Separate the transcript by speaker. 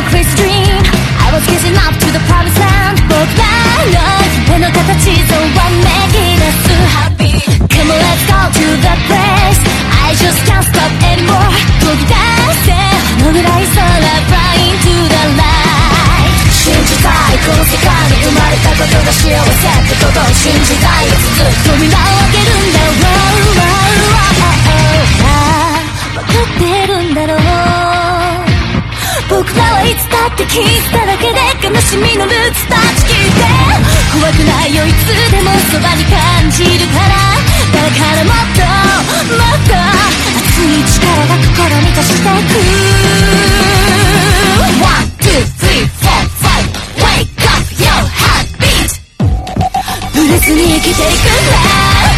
Speaker 1: a crazy dream I was gazing up to the promised land 僕らの夢の形 So I'm making us so happy Come on let's go to the place I just can't stop anymore 飛び出せこの未来空 Flying to the light 信じたいこの世界に生まれたことが幸せってことを信じたいつずっと未来を開けるんだ Wow wow wow わかってるんだろう僕らはいつだってキスだらけで悲しみのルーツ断ち切って怖くないよいつでもそばに感じるからだからもっともっと熱い力が心に達してく。One, two, three, four, five Wake up your heartbeat ブレずに生きていくんだ。